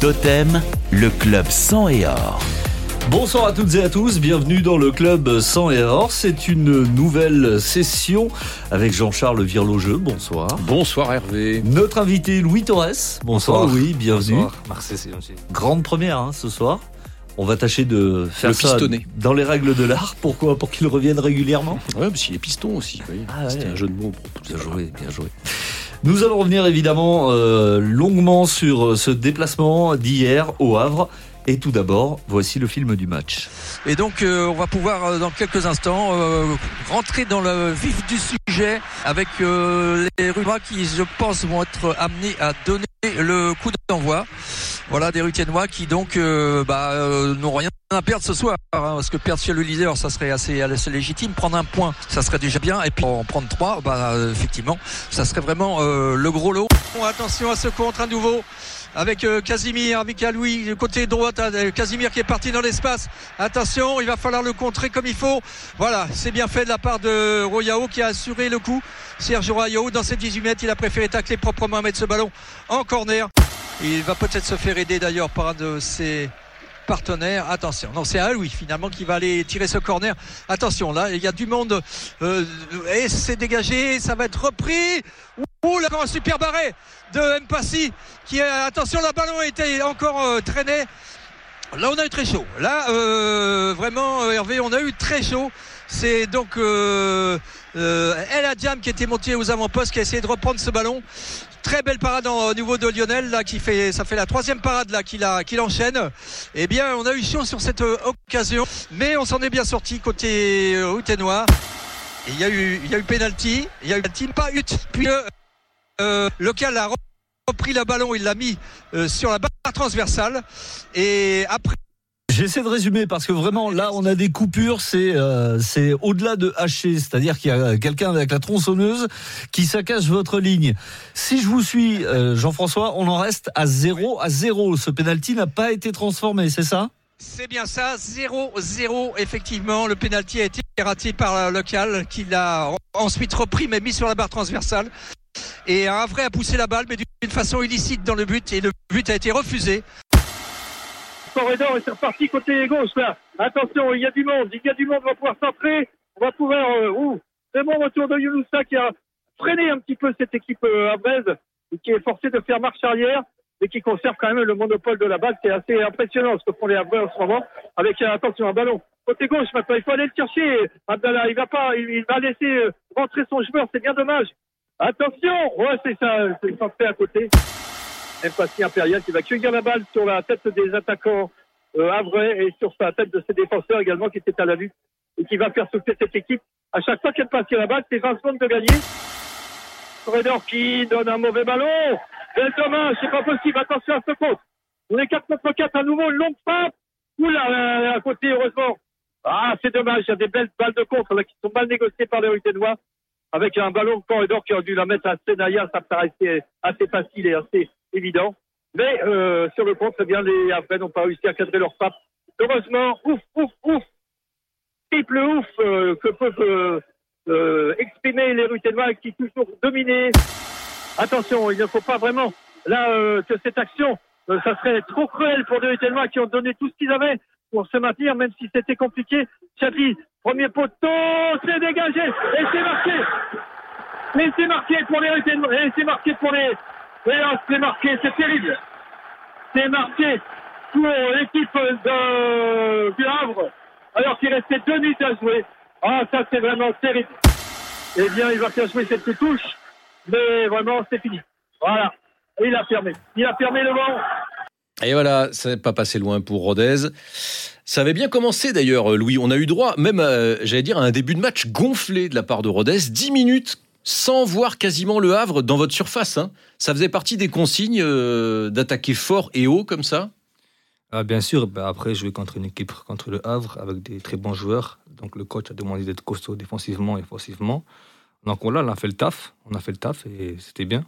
Totem, le club sang et or. Bonsoir à toutes et à tous, bienvenue dans le club sang et or. C'est une nouvelle session avec Jean-Charles Virlogeux. Bonsoir. Bonsoir Hervé. Notre invité Louis Torres. Bonsoir, oui, bienvenue. Bonsoir. Merci, c'est Grande première hein, ce soir. On va tâcher de faire Le ça pistonné. dans les règles de l'art. Pourquoi? Pour qu'il revienne régulièrement? Ouais, parce qu'il est piston aussi. oui. Ah ouais. C'était un jeu de mots. Bien joué, bien joué. Nous allons revenir évidemment euh, longuement sur euh, ce déplacement d'hier au Havre. Et tout d'abord, voici le film du match. Et donc, euh, on va pouvoir, dans quelques instants, rentrer dans le vif du sujet avec les Runois qui, je pense, vont être amenés à donner le coup d'envoi. Voilà, des Rutiennois qui, donc, euh, bah, euh, n'ont rien à perdre ce soir. hein, parce que perdre chez le leader, ça serait assez, légitime. Prendre un point, ça serait déjà bien. Et puis, en prendre trois, bah, euh, effectivement, ça serait vraiment euh, le gros lot. Attention à ce contre à nouveau avec Casimir, avec Aloui, du côté droit, euh, Casimir qui est parti dans l'espace. Attention, il va falloir le contrer comme il faut. Voilà, c'est bien fait de la part de Royao qui a assuré le coup. Serge Royao, dans ses 18 mètres, il a préféré tacler proprement, mettre ce ballon en corner. Il va peut-être se faire aider d'ailleurs par un de ses partenaires. Attention, non, c'est Aloui finalement qui va aller tirer ce corner. Attention, là, il y a du monde euh, et c'est dégagé, ça va être repris. Ouh, là, un super barré de Mpassi qui attention, le ballon était encore euh, traîné. Là, on a eu très chaud. Là, euh, vraiment, Hervé, on a eu très chaud. C'est donc euh, El Adiam qui était monté aux avant-postes, qui a essayé de reprendre ce ballon. Très belle parade au niveau de Lionel, là, qui fait, ça fait la troisième parade là qu'il qu'il enchaîne. Eh bien, on a eu chaud sur cette euh, occasion, mais on s'en est bien sorti côté euh, Routennois. Et Il y a eu, il y a eu penalty, il y a eu penalty, pas puis euh, euh, local a repris le ballon, il l'a mis euh, sur la barre transversale. Et après, J'essaie de résumer parce que vraiment là on a des coupures, c'est euh, c'est au-delà de hacher, c'est-à-dire qu'il y a quelqu'un avec la tronçonneuse qui saccage votre ligne. Si je vous suis, euh, Jean-François, on en reste à 0 à 0. Ce penalty n'a pas été transformé, c'est ça? C'est bien ça, 0-0, effectivement. Le pénalty a été raté par le local, qui l'a ensuite repris, mais mis sur la barre transversale. Et un vrai a poussé la balle, mais d'une façon illicite dans le but, et le but a été refusé. Corridor et c'est reparti côté gauche là. Attention, il y a du monde, il y a du monde, on va pouvoir centrer, on va pouvoir. Euh, ouh, c'est bon retour de Younoussa qui a freiné un petit peu cette équipe euh, et qui est forcé de faire marche arrière et qui conserve quand même le monopole de la balle. C'est assez impressionnant ce que font les Havrais en ce moment. Avec euh, attention un ballon côté gauche maintenant, il faut aller le chercher. Abdallah, il va pas, il va laisser euh, rentrer son joueur, c'est bien dommage. Attention, ouais c'est ça, c'est fait à côté. Mpassi Impérial qui va cueillir la balle sur la tête des attaquants euh, havrais et sur sa tête de ses défenseurs également qui étaient à la lutte et qui va faire souffler cette équipe. À chaque fois qu'elle passe la balle, c'est 20 secondes de gagner. Corridor qui donne un mauvais ballon. Quel dommage, c'est pas possible. Attention à ce compte. On est 4 contre 4 à nouveau, longue frappe. Oula, à côté, heureusement. Ah, c'est dommage, il y a des belles balles de contre là, qui sont mal négociées par les Ruténois. Avec un ballon corridor qui aurait dû la mettre à Senaya, ça paraissait assez facile et assez évident. Mais euh, sur le eh bien, les Havrais n'ont pas réussi à cadrer leur frappe. Heureusement, ouf, ouf, ouf, triple ouf euh, que peuvent euh, exprimer les Ruténois qui toujours dominés. Attention, il ne faut pas vraiment là que cette action, ça serait trop cruel pour les Ruténois qui ont donné tout ce qu'ils avaient pour se maintenir, même si c'était compliqué. Chadli, premier poteau, c'est dégagé et c'est marqué. Et c'est marqué pour les Ruténois, et c'est marqué pour les et là, c'est marqué, c'est terrible. C'est marqué pour l'équipe de, du Havre, alors qu'il restait deux minutes à jouer. Ah, ça, c'est vraiment terrible. Eh bien, il va faire jouer cette touche, mais vraiment, c'est fini. Voilà. Et il a fermé. Il a fermé le vent. Et voilà, ça n'est pas passé loin pour Rodez. Ça avait bien commencé d'ailleurs, Louis. On a eu droit, même, euh, j'allais dire, à un début de match gonflé de la part de Rodez. 10 minutes sans voir quasiment le Havre dans votre surface. hein. Ça faisait partie des consignes euh, d'attaquer fort et haut comme ça? Ah, bien sûr, bah, après jouer contre une équipe, contre le Havre, avec des très bons joueurs. Donc le coach a demandé d'être costaud défensivement et offensivement. Donc voilà, on a fait le on a fait le taf et c'était bien.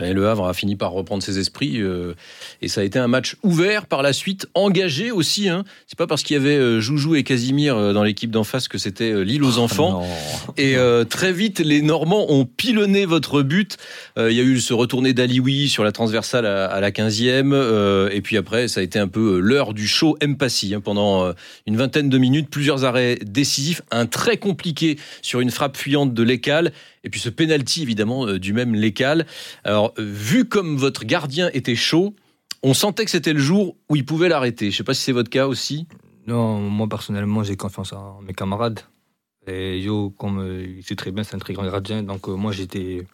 Et le Havre a fini par reprendre ses esprits euh, et ça a été un match ouvert par la suite, engagé aussi. Hein. C'est pas parce qu'il y avait euh, Joujou et Casimir euh, dans l'équipe d'en face que c'était euh, l'île aux enfants. Non. Et euh, très vite, les Normands ont pilonné votre but. Euh, Il y a eu ce retourné d'Alioui sur la transversale à, à la 15e. euh, et puis après, ça a été un peu l'heure du show Mpassi. Hein, pendant une vingtaine de minutes, plusieurs arrêts décisifs. Un très compliqué sur une frappe fuyante de Lécal. Et puis ce penalty, évidemment, euh, du même Lécal. Alors, euh, vu comme votre gardien était chaud, on sentait que c'était le jour où il pouvait l'arrêter. Je sais pas si c'est votre cas aussi. Non, moi personnellement, j'ai confiance en mes camarades. Et Yo, comme euh, il sait très bien, c'est un très grand gardien. Donc moi, j'étais,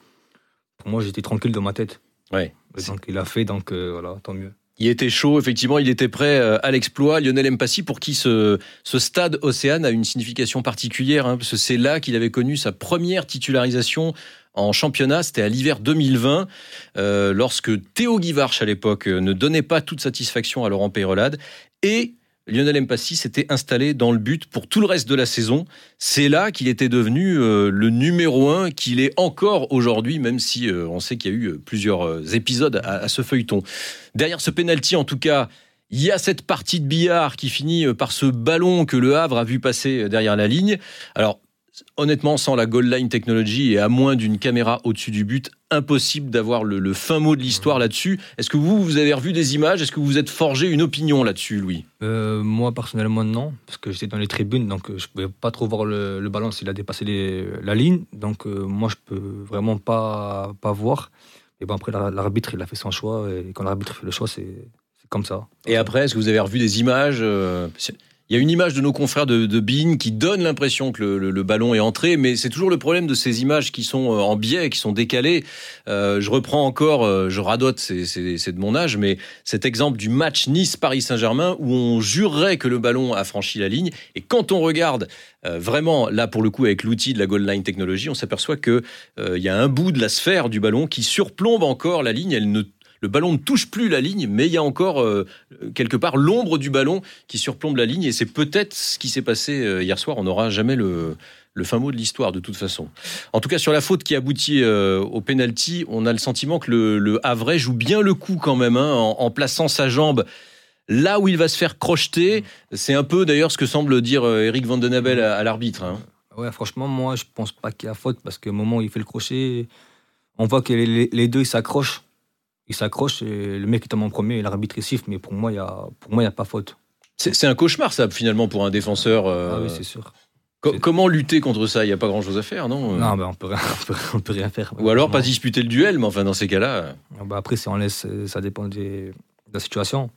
pour moi, j'étais tranquille dans ma tête. Ouais. Donc il a fait, donc euh, voilà, tant mieux. Il était chaud, effectivement, il était prêt euh, à l'exploit. Lionel Mpassi, pour qui ce, stade Océane a une signification particulière, hein, parce que c'est là qu'il avait connu sa première titularisation en championnat, c'était à l'hiver 2020, euh, lorsque Théo Guivarch, à l'époque, euh, ne donnait pas toute satisfaction à Laurent Peyrelade, et Lionel Mpassi s'était installé dans le but pour tout le reste de la saison. C'est là qu'il était devenu euh, le numéro un, qu'il est encore aujourd'hui, même si euh, on sait qu'il y a eu euh, plusieurs épisodes à, ce feuilleton. Derrière ce penalty, en tout cas, il y a cette partie de billard qui finit par ce ballon que le Havre a vu passer derrière la ligne. Alors, honnêtement, sans la goal line technology et à moins d'une caméra au-dessus du but, impossible d'avoir le, le fin mot de l'histoire là-dessus. Est-ce que vous, vous avez revu des images? Est-ce que vous vous êtes forgé une opinion là-dessus, Louis? Euh, moi personnellement, non, parce que j'étais dans les tribunes, donc euh, je pouvais pas trop voir le, le ballon s'il a dépassé les- la ligne. Donc euh, moi, je peux vraiment pas, pas voir. Et bon, après, la- l'arbitre, il a fait son choix. Et quand l'arbitre fait le choix, c'est comme ça. Et après, est-ce que vous avez revu des images euh, Il y a une image de nos confrères de, de Bein qui donne l'impression que le, le- le ballon est entré, mais c'est toujours le problème de ces images qui sont euh, en biais, qui sont décalées. Euh, je reprends encore, euh, je radote, c'est- de mon âge, mais cet exemple du match Nice-Paris Saint-Germain où on jurerait que le ballon a franchi la ligne, et quand on regarde euh, vraiment là pour le coup avec l'outil de la goal line technologie, on s'aperçoit que euh, il y a un bout de la sphère du ballon qui surplombe encore la ligne. Elle ne le ballon ne touche plus la ligne, mais il y a encore euh, quelque part l'ombre du ballon qui surplombe la ligne. Et c'est peut-être ce qui s'est passé euh, hier soir. On n'aura jamais le, fin mot de l'histoire, de toute façon. En tout cas, sur la faute qui aboutit euh, au penalty, on a le sentiment que le, Havrais joue bien le coup quand même, hein, en, plaçant sa jambe là où il va se faire crocheter. C'est un peu d'ailleurs ce que semble dire Eric Van à, l'arbitre. hein. Ouais, franchement, moi, je pense pas qu'il y a faute parce qu'au moment où il fait le crochet, on voit que les, deux s'accrochent. Ils s'accrochent et le mec qui tombe en premier, et l'arbitre il siffle, mais pour moi, il y a, pour moi, il y a pas faute. C'est un cauchemar, ça, finalement, pour un défenseur. euh, Ah oui, c'est sûr. co- comment lutter contre ça? Il n'y a pas grand-chose à faire, non? Non, ben, on peut, on peut, rien faire. Ou alors pas disputer le duel, mais enfin, dans ces cas-là. Ah bah après, si on laisse, euh, ça dépend des- de la situation.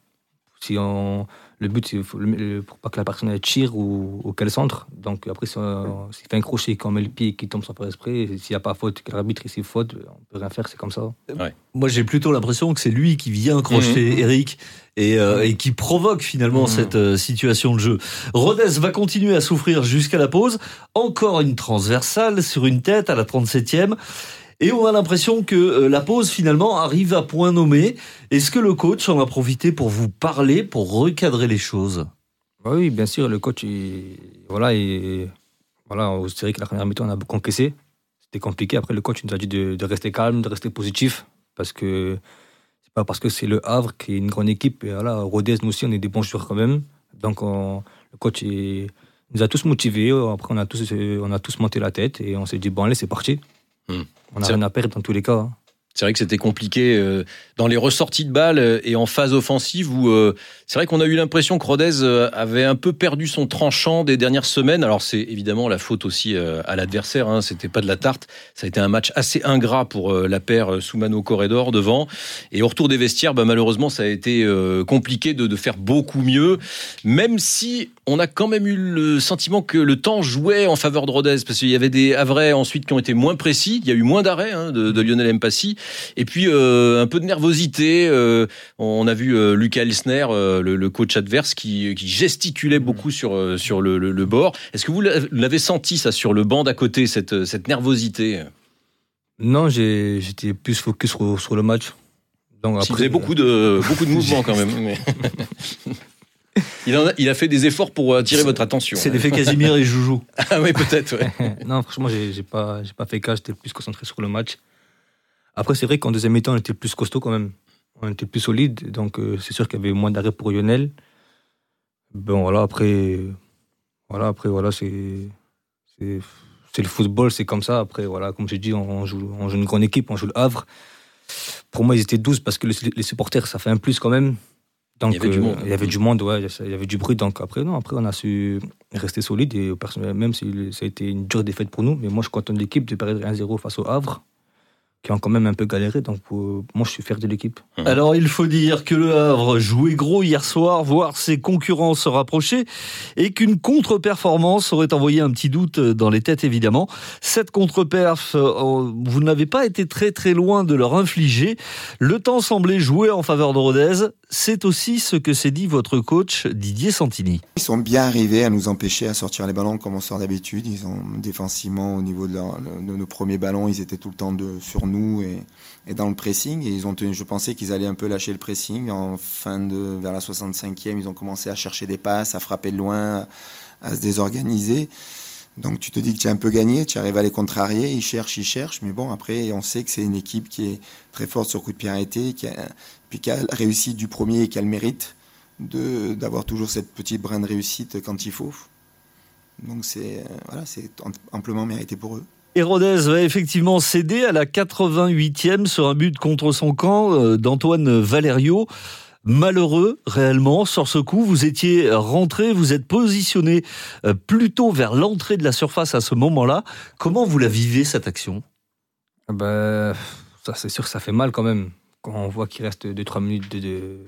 Si on, le but, c'est pour pas que la personne elle tire ou, ou qu'elle centre. Donc après, si s'il fait un crochet, qu'on met le pied qui tombe sans faire esprit, s'il n'y a pas faute, que l'arbitre ici faute, on peut rien faire, c'est comme ça. Moi, j'ai plutôt l'impression que c'est lui qui vient crocheter Mhm. Eric et, euh, et qui provoque finalement Mhm. cette euh, situation de jeu. Rodez va continuer à souffrir jusqu'à la pause. Encore une transversale sur une tête à la 37e. Et on a l'impression que euh, la pause finalement arrive à point nommé. Est-ce que le coach en a profité pour vous parler, pour recadrer les choses? Bah oui, bien sûr, le coach, il- voilà, et, voilà, c'est vrai que la première mi-temps, on a beaucoup encaissé. C'était compliqué. Après, le coach nous a dit de, de rester calme, de rester positif, parce que c'est pas parce que c'est le Havre qui est une grande équipe. Et voilà, Rodez, nous aussi, on est des bons joueurs quand même. Donc, on- le coach il nous a tous motivés. Après, on a tous, on a tous monté la tête et on s'est dit, bon, allez, c'est parti. Hmm. On n'a rien à perdre dans tous les cas. hein. C'est vrai que c'était compliqué euh, dans les ressorties de balles euh, et en phase offensive où euh, c'est vrai qu'on a eu l'impression que Rodez avait un peu perdu son tranchant des dernières semaines. Alors c'est évidemment la faute aussi à l'adversaire, hein, c'était pas de la tarte. Ça a été un match assez ingrat pour la paire Soumano Corredor devant. Et au retour des vestiaires, bah, malheureusement ça a été compliqué de, de faire beaucoup mieux, même si on a quand même eu le sentiment que le temps jouait en faveur de Rodez parce qu'il y avait des Havrais ensuite qui ont été moins précis. Il y a eu moins d'arrêts hein, de, de Lionel Mpassi. Et puis euh, un peu de nervosité. euh, on a vu euh, Lucas Elsner, le, le coach adverse, qui, qui gesticulait beaucoup sur, euh, sur le, le- le bord. Est-ce que vous l'avez senti ça sur le banc d'à côté, cette, cette nervosité? Non, j'étais plus focus sur, sur le match. Donc, Il après, faisait beaucoup de, beaucoup de mouvements quand même. mais- il, en a, il a fait des efforts pour attirer votre attention. C'est l'effet Casimir et Joujou. Ah oui, peut-être. ouais. non, franchement, j'ai pas, pas fait cas, j'étais plus concentré sur le match. Après, c'est vrai qu'en deuxième mi-temps, on était plus costaud quand même. On était plus solide. Donc, euh, c'est sûr qu'il y avait moins d'arrêt pour Lionel. Bon, voilà, après, voilà, après, voilà, c'est, c'est, c'est le football, c'est comme ça. Après, voilà, comme j'ai dit, on joue, on joue une grande équipe, on joue le Havre. Pour moi, ils étaient 12 parce que les, les supporters, ça fait un plus quand même. Donc, Il y avait du euh, monde. Il y avait du monde, ouais, il y avait du bruit. Donc après, non, après, on a su rester solide. Et personnellement, même si ça a été une dure défaite pour nous, mais moi, je suis content de l'équipe de perdre 1-0 face au Havre, qui ont quand même un peu galéré. Donc euh, moi, je suis fier de l'équipe. Alors il faut dire que le Havre jouait gros hier soir, voir ses concurrents se rapprocher, et qu'une contre-performance aurait envoyé un petit doute dans les têtes évidemment. Cette contre-perf, euh, vous n'avez pas été très très loin de leur infliger. Le temps semblait jouer en faveur de Rodez. C'est aussi ce que s'est dit votre coach Didier Santini. Ils sont bien arrivés à nous empêcher à sortir les ballons comme on sort d'habitude. Ils ont défensivement au niveau de, leur- de nos premiers ballons, ils étaient tout le temps de, sur nous et, dans le pressing. Et ils ont je pensais qu'ils allaient un peu lâcher le pressing. En fin de vers la 65e, ils ont commencé à chercher des passes, à frapper de loin, à se désorganiser. Donc tu te dis que tu as un peu gagné, tu arrives à les contrarier, ils cherchent, ils cherchent, mais bon après on sait que c'est une équipe qui est très forte sur coup de pied arrêté, qui a, puis qui a réussi du premier et qui a le mérite d'avoir toujours cette petite brin de réussite quand il faut. Donc c'est euh, voilà, c'est amplement mérité pour eux. Et Rodez va effectivement céder à la 88e sur un but contre son camp euh, d'Antoine Valerio. Malheureux réellement sur ce coup, vous étiez rentré, vous êtes positionné euh, plutôt vers l'entrée de la surface à ce moment-là. Comment vous la vivez cette action? Ben, c'est sûr que ça fait mal quand même. Quand on voit qu'il reste 2-3 minutes de,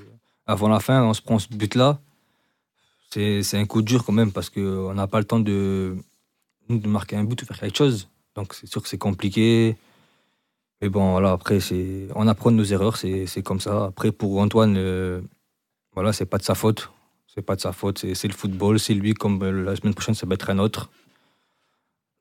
avant la fin, on se prend ce but-là. C'est c'est un coup dur quand même parce qu'on n'a pas le temps de, de marquer un but ou faire quelque chose. Donc c'est sûr que c'est compliqué. Mais bon, voilà, après, c'est on apprend de nos erreurs, c'est comme ça. Après, pour Antoine, euh, voilà, c'est pas de sa faute. C'est pas de sa faute, c'est le football, c'est lui, comme euh, la semaine prochaine, ça va être un autre.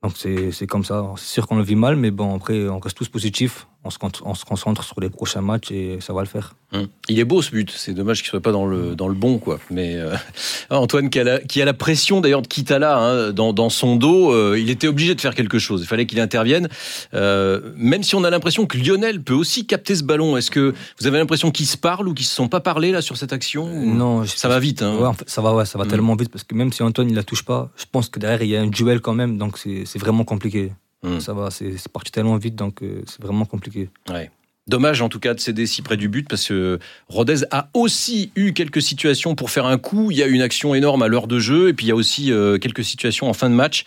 Donc c'est comme ça. C'est sûr qu'on le vit mal, mais bon, après, on reste tous positifs. On se, con- on se concentre sur les prochains matchs et ça va le faire. Hum. Il est beau ce but, c'est dommage qu'il soit pas dans le dans le bon quoi. Mais euh, Antoine qui a la, qui a la pression d'ailleurs de Kitala hein, dans, dans son dos, euh, il était obligé de faire quelque chose. Il fallait qu'il intervienne. Euh, même si on a l'impression que Lionel peut aussi capter ce ballon, est-ce que vous avez l'impression qu'ils se parlent ou qu'ils se sont pas parlé là sur cette action Non, ça va vite. Hein. Ouais, en fait, ça va, ouais, ça va Mm. tellement vite parce que même si Antoine il la touche pas, je pense que derrière il y a un duel quand même, donc c'est vraiment compliqué. Mm. Ça va, c'est parti tellement vite, donc euh, c'est vraiment compliqué. Ouais. Dommage en tout cas de céder si près du but parce que Rodez a aussi eu quelques situations pour faire un coup. Il y a eu une action énorme à l'heure de jeu et puis il y a aussi euh, quelques situations en fin de match.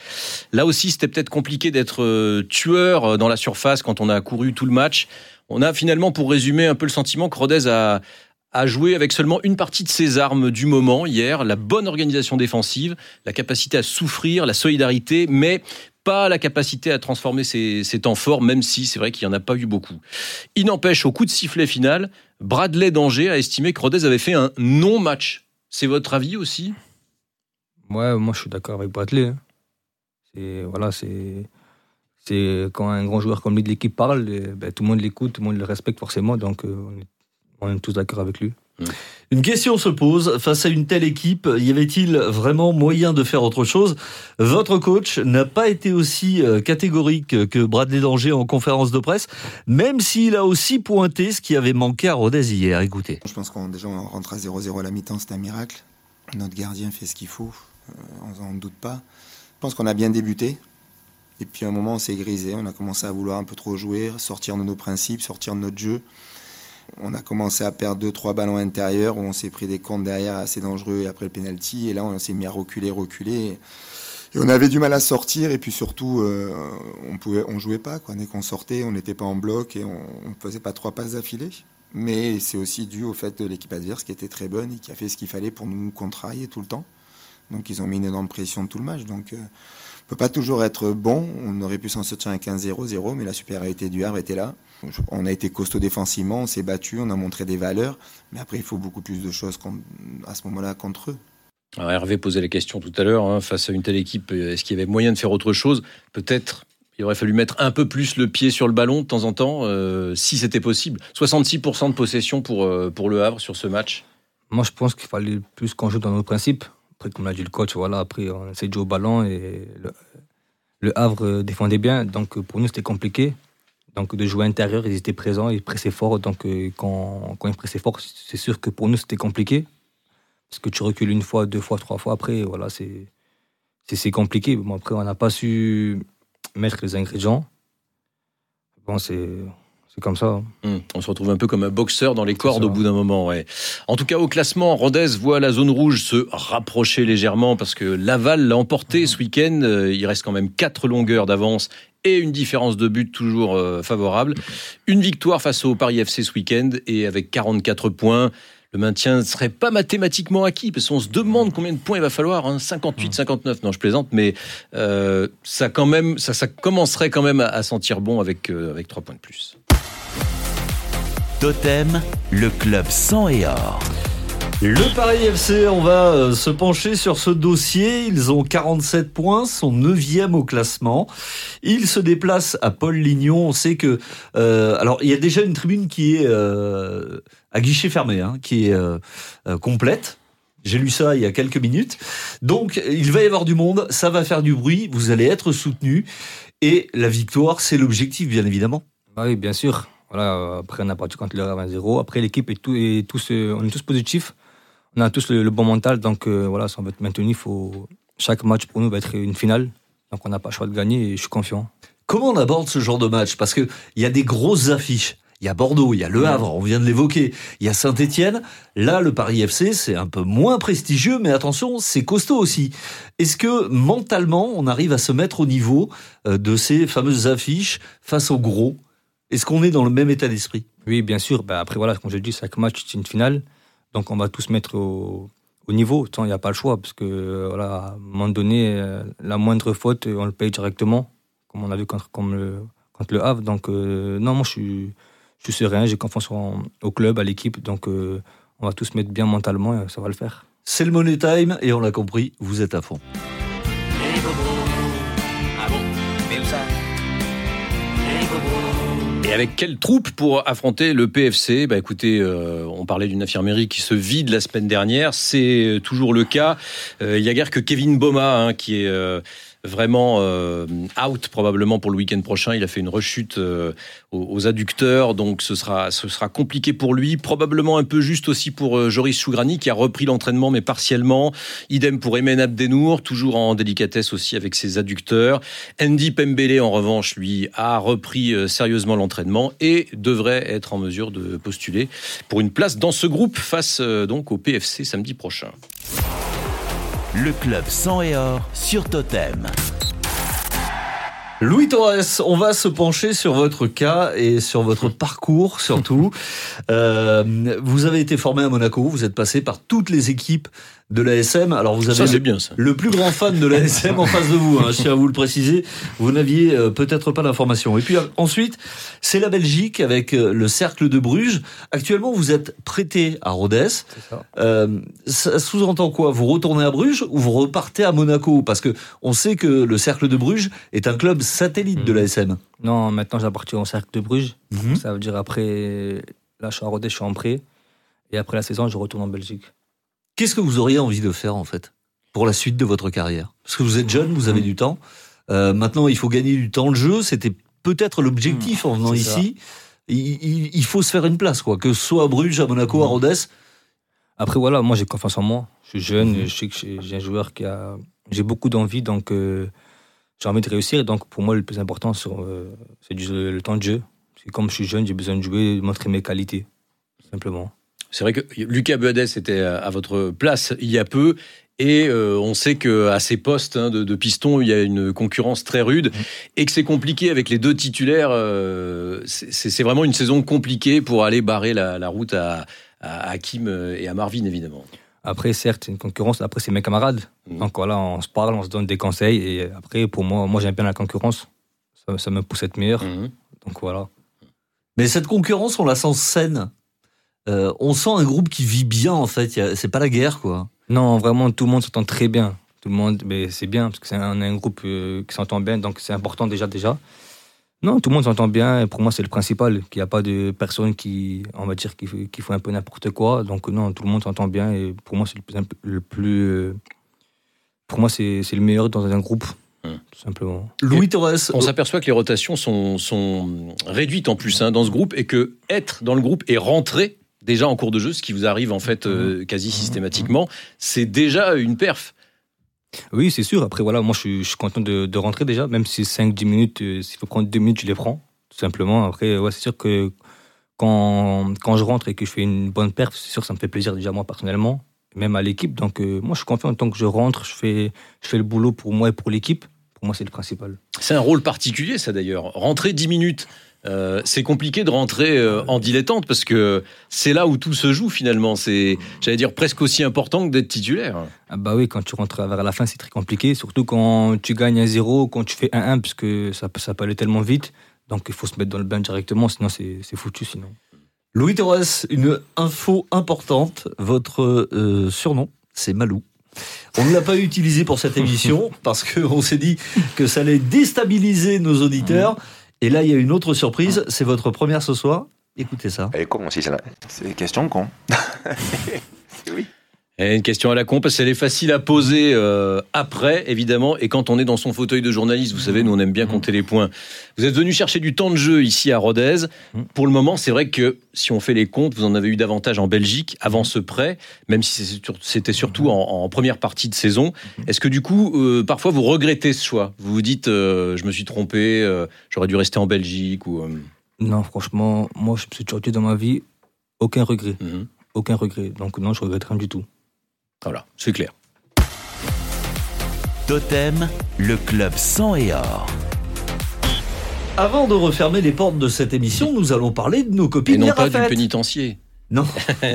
Là aussi, c'était peut-être compliqué d'être euh, tueur dans la surface quand on a couru tout le match. On a finalement, pour résumer un peu le sentiment, que Rodez a, a joué avec seulement une partie de ses armes du moment hier, la bonne organisation défensive, la capacité à souffrir, la solidarité, mais pas la capacité à transformer ses, temps forts, même si c'est vrai qu'il n'y en a pas eu beaucoup. Il n'empêche, au coup de sifflet final, Bradley Danger a estimé que Rodez avait fait un non-match. C'est votre avis aussi? Ouais, moi je suis d'accord avec Bradley. hein. C'est voilà, quand un grand joueur comme lui de l'équipe parle, ben, tout le monde l'écoute, tout le monde le respecte forcément, donc euh, on est tous d'accord avec lui. Une question se pose, face à une telle équipe, y avait-il vraiment moyen de faire autre chose? Votre coach n'a pas été aussi euh, catégorique que Bradley Danger en conférence de presse, même s'il a aussi pointé ce qui avait manqué à Rodez hier. Écoutez. Je pense qu'on déjà rentre à 0-0 à la mi-temps, c'est un miracle. Notre gardien fait ce qu'il faut, euh, on n'en doute pas. Je pense qu'on a bien débuté. Et puis à un moment, on s'est grisé, on a commencé à vouloir un peu trop jouer, sortir de nos principes, sortir de notre jeu. On a commencé à perdre deux, trois ballons intérieurs où on s'est pris des comptes derrière assez dangereux et après le penalty. Et là, on s'est mis à reculer, reculer. Et on avait du mal à sortir et puis surtout, euh, on pouvait, on jouait pas. Quoi. Dès qu'on sortait, on n'était pas en bloc et on ne faisait pas trois passes d'affilée. Mais c'est aussi dû au fait de l'équipe adverse qui était très bonne et qui a fait ce qu'il fallait pour nous contrarier tout le temps. Donc ils ont mis une énorme pression tout le match. Donc euh, peut pas toujours être bon. On aurait pu s'en sortir un 15-0-0, mais la supériorité du Havre était là. On a été costaud défensivement, on s'est battu, on a montré des valeurs. Mais après, il faut beaucoup plus de choses à ce moment-là contre eux. Alors, Hervé posait la question tout à l'heure, hein, face à une telle équipe, euh, est-ce qu'il y avait moyen de faire autre chose? Peut-être il aurait fallu mettre un peu plus le pied sur le ballon de temps en temps, euh, si c'était possible. 66% de possession pour, euh, pour le Havre sur ce match. Moi, je pense qu'il fallait plus qu'on joue dans nos principes. Après, comme l'a dit le coach, voilà, après, on de jouer au ballon et le, le Havre euh, défendait bien. Donc, euh, pour nous, c'était compliqué Donc de jouer intérieur, ils étaient présents, ils pressaient fort. Donc euh, quand, quand ils pressaient fort, c'est sûr que pour nous c'était compliqué. Parce que tu recules une fois, deux fois, trois fois. Après, voilà, c'est c'est compliqué. Bon, après, on n'a pas su mettre les ingrédients. Bon, c'est c'est comme ça. Hum, on se retrouve un peu comme un boxeur dans les cordes au bout d'un moment. Ouais. En tout cas, au classement, Rodez voit la zone rouge se rapprocher légèrement parce que Laval l'a emporté ce week-end. Euh, il reste quand même quatre longueurs d'avance et une différence de but toujours euh, favorable. Une victoire face au Paris FC ce week-end et avec 44 points le maintien ne serait pas mathématiquement acquis, parce qu'on se demande combien de points il va falloir, hein, 58, 59, non je plaisante, mais euh, ça, quand même, ça, ça commencerait quand même à, sentir bon avec, avec 3 points de plus. Totem, le club sang et or. Le Paris FC, on va euh, se pencher sur ce dossier. Ils ont 47 points, sont 9e au classement. Ils se déplacent à Paul Lignon. On sait que... Euh, alors, il y a déjà une tribune qui est euh, à guichet fermé, hein, qui est complète. J'ai lu ça il y a quelques minutes. Donc, il va y avoir du monde, ça va faire du bruit, vous allez être soutenu. Et la victoire, c'est l'objectif, bien évidemment. Ah oui, bien sûr. Après, on a parti contre le 1-0. Après, l'équipe est, tout, on est tous positifs on a tous le, bon mental, donc euh, voilà, ça va être maintenu. Faut... Chaque match pour nous va être une finale, donc on n'a pas le choix de gagner et je suis confiant. Comment on aborde ce genre de match? Parce qu'il y a des grosses affiches. Il y a Bordeaux, il y a Le Havre, on vient de l'évoquer. Il y a Saint-Etienne. Là, le Paris FC, c'est un peu moins prestigieux, mais attention, c'est costaud aussi. Est-ce que mentalement, on arrive à se mettre au niveau euh, de ces fameuses affiches face aux gros? Est-ce qu'on est dans le même état d'esprit? Oui, bien sûr. Bah, après, voilà, comme je dis, chaque match, c'est une finale. Donc on va tous mettre au, niveau. Il n'y a pas le choix, parce que à un moment donné, euh, la moindre faute, on le paye directement, comme on a vu contre, le, contre Havre. Donc euh, non, moi je suis, je suis serein, j'ai confiance au club, à l'équipe. Donc euh, on va tous mettre bien mentalement ça va le faire. C'est le Money Time et on l'a compris, vous êtes à fond. Et avec quelle troupe pour affronter le PFC Bah écoutez, euh, on parlait d'une infirmerie qui se vide la semaine dernière, c'est toujours le cas. Euh, il y a guère que Kevin Boma hein, qui est euh, vraiment euh, out probablement pour le week-end prochain. Il a fait une rechute euh, aux, adducteurs, donc ce sera, ce sera compliqué pour lui. Probablement un peu juste aussi pour euh, Joris Chougrani qui a repris l'entraînement mais partiellement. Idem pour Emen Abdenour, toujours en délicatesse aussi avec ses adducteurs. Andy Pembele en revanche, lui, a repris sérieusement l'entraînement et devrait être en mesure de postuler pour une place dans ce groupe face donc au PFC samedi prochain le club sang et or sur Totem. Louis Torres, on va se pencher sur votre cas et sur votre parcours surtout. Euh, vous avez été formé à Monaco, vous êtes passé par toutes les équipes de l'ASM. Alors vous avez bien, le plus grand fan de l'ASM en face de vous, hein, je tiens à vous le préciser. Vous n'aviez euh, peut-être pas l'information. Et puis euh, ensuite, c'est la Belgique avec euh, le Cercle de Bruges. Actuellement, vous êtes prêté à Rodez. Ça, ça sous-entend quoi? Vous retournez à Bruges ou vous repartez à Monaco? Parce que on sait que le Cercle de Bruges est un club satellite de mhm. l'ASM. Non, maintenant j'appartiens au Cercle de Bruges. Mhm. Ça veut dire après, là je suis à Rodez, je suis en prêt. Et après la saison, je retourne en Belgique. Qu'est-ce que vous auriez envie de faire en fait pour la suite de votre carrière? Parce que vous êtes jeune, vous avez du temps. Euh, maintenant, il faut gagner du temps de jeu. C'était peut-être l'objectif en venant ici. Il, faut se faire une place, quoi. Que ce soit à Bruges, à Monaco, à Rodez. Après, voilà, moi j'ai confiance en moi. Je suis jeune, je sais que j'ai un joueur qui a. J'ai beaucoup d'envie, donc euh, j'ai envie de réussir. Donc pour moi, le plus important, euh, c'est le temps de jeu. Comme je suis jeune, j'ai besoin de jouer, de montrer mes qualités, simplement. C'est vrai que Lucas Buades était à votre place il y a peu. Et euh, on sait que à ces postes hein, de, piston, il y a une concurrence très rude mmh. et que c'est compliqué avec les deux titulaires. Euh, c'est vraiment une saison compliquée pour aller barrer la, route à, à, Hakim et à Marvin, évidemment. Après, certes, c'est une concurrence. Après, c'est mes camarades. Mmh. Donc voilà, on se parle, on se donne des conseils. Et après, pour moi, moi j'aime bien la concurrence. Ça, me pousse à être meilleur. Mmh. Donc voilà. Mais cette concurrence, on la sent saine. Euh, on sent un groupe qui vit bien en fait. C'est pas la guerre quoi. Non, vraiment tout le monde s'entend très bien. Tout le monde, mais c'est bien parce que c'est un, un, groupe euh, qui s'entend bien, donc c'est important déjà déjà. Non, tout le monde s'entend bien. Et pour moi, c'est le principal. Qu'il n'y a pas de personne qui, on va dire, qui, qui fait un peu n'importe quoi. Donc non, tout le monde s'entend bien. Et pour moi, c'est le plus, le plus euh, pour moi, c'est le meilleur dans un groupe. tout simplement. Louis Torres. On s'aperçoit que les rotations sont, sont réduites en plus hein, dans ce groupe et que être dans le groupe et rentrer déjà en cours de jeu, ce qui vous arrive en fait euh, quasi systématiquement, c'est déjà une perf. Oui, c'est sûr. Après, voilà, moi, je suis, je suis content de, de rentrer déjà, même si 5-10 minutes, euh, s'il faut prendre 2 minutes, je les prends, tout simplement. Après, ouais, c'est sûr que quand, quand je rentre et que je fais une bonne perf, c'est sûr que ça me fait plaisir déjà moi personnellement, même à l'équipe. Donc, euh, moi, je suis confiant en tant que je rentre, je fais, je fais le boulot pour moi et pour l'équipe. Pour moi, c'est le principal. C'est un rôle particulier, ça d'ailleurs. Rentrer 10 minutes, euh, c'est compliqué de rentrer euh, en dilettante parce que c'est là où tout se joue finalement. C'est, j'allais dire, presque aussi important que d'être titulaire. Ah bah oui, quand tu rentres vers la fin, c'est très compliqué. Surtout quand tu gagnes un 0, quand tu fais 1-1, parce que ça, peut- ça peut aller tellement vite. Donc il faut se mettre dans le bain directement, sinon c'est c'est foutu. Sinon. Louis Torres, une info importante. Votre euh, surnom, c'est Malou. On ne l'a pas utilisé pour cette émission parce qu'on s'est dit que ça allait déstabiliser nos auditeurs. Et là, il y a une autre surprise. C'est votre première ce soir. Écoutez ça. Elle est con aussi, celle-là. C'est question con. oui. Et une question à la con, parce qu'elle est facile à poser euh, après, évidemment, et quand on est dans son fauteuil de journaliste, vous savez, nous on aime bien compter les points. Vous êtes venu chercher du temps de jeu ici à Rodez. Pour le moment, c'est vrai que si on fait les comptes, vous en avez eu davantage en Belgique avant ce prêt, même si c'était surtout en, en première partie de saison. Est-ce que du coup, euh, parfois vous regrettez ce choix? Vous vous dites, euh, je me suis trompé, j'aurais dû rester en Belgique ou. Non, franchement, moi, je me suis toujours dit dans ma vie, aucun regret. Aucun regret. Donc non, je regrette rien du tout. Voilà, c'est clair. Totem, le club sang et or. Avant de refermer les portes de cette émission, nous allons parler de nos Et copines non les pas du pénitencier. Non.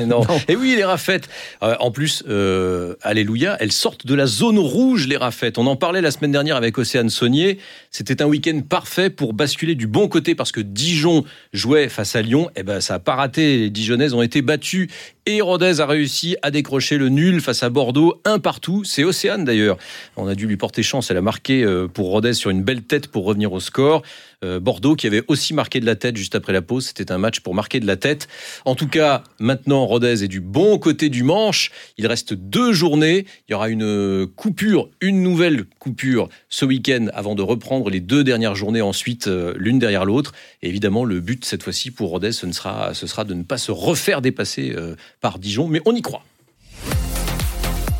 non. Et oui, les rafettes. Euh, en plus, euh, alléluia, elles sortent de la zone rouge, les rafettes. On en parlait la semaine dernière avec Océane Saunier. C'était un week-end parfait pour basculer du bon côté parce que Dijon jouait face à Lyon. Eh ben, ça a pas raté. Les Dijonnaises ont été battues et Rodez a réussi à décrocher le nul face à Bordeaux, un partout. C'est Océane d'ailleurs. On a dû lui porter chance. Elle a marqué euh, pour Rodez sur une belle tête pour revenir au score. Euh, Bordeaux qui avait aussi marqué de la tête juste après la pause. C'était un match pour marquer de la tête. En tout cas, maintenant, Rodez est du bon côté du manche. Il reste deux journées. Il y aura une coupure, une nouvelle coupure ce week-end avant de reprendre les deux dernières journées ensuite, euh, l'une derrière l'autre. Et évidemment, le but cette fois-ci pour Rodez, ce, ne sera, ce sera de ne pas se refaire dépasser euh, par Dijon. Mais on y croit.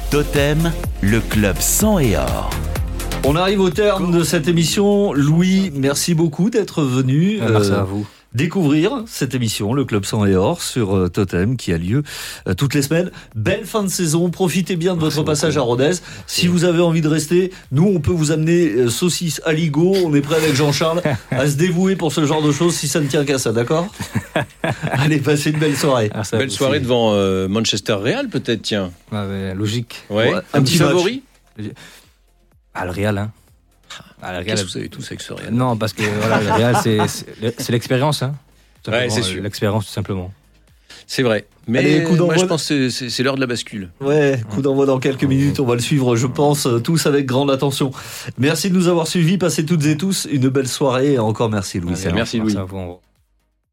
Totem, le club sang et or. On arrive au terme de cette émission. Louis, merci beaucoup d'être venu. Merci euh, à vous. découvrir cette émission, le Club Sang et Or, sur euh, Totem, qui a lieu euh, toutes les semaines. Belle fin de saison, profitez bien de votre passage à. Rodez. Si vous avez envie de rester, nous, on peut vous amener euh, saucisse aligot. On est prêt avec Jean-Charles à se dévouer pour ce genre de choses si ça ne tient qu'à ça, d'accord? Allez, passez une belle soirée. Merci à Belle soirée aussi. devant euh, Manchester Real peut-être, tiens. Logique. Ouais. Ouais, un, un petit petit match. favori? Ah, le Real, hein. Ah, le Real, Qu'est-ce que vous savez tous avec ce Real? Non, parce que voilà, le Real, c'est- c'est c'est l'expérience. Hein. Tout Ouais, simplement, c'est sûr. L'expérience, tout simplement. C'est vrai. Mais Allez, coup moi, d'envoi je pense que c'est- c'est c'est l'heure de la bascule. Ouais, coup d'envoi dans quelques minutes. On va le suivre, je pense, euh, tous avec grande attention. Merci de nous avoir suivis. Passez toutes et tous une belle soirée. Et encore merci, Louis. Merci, Louis. à vous.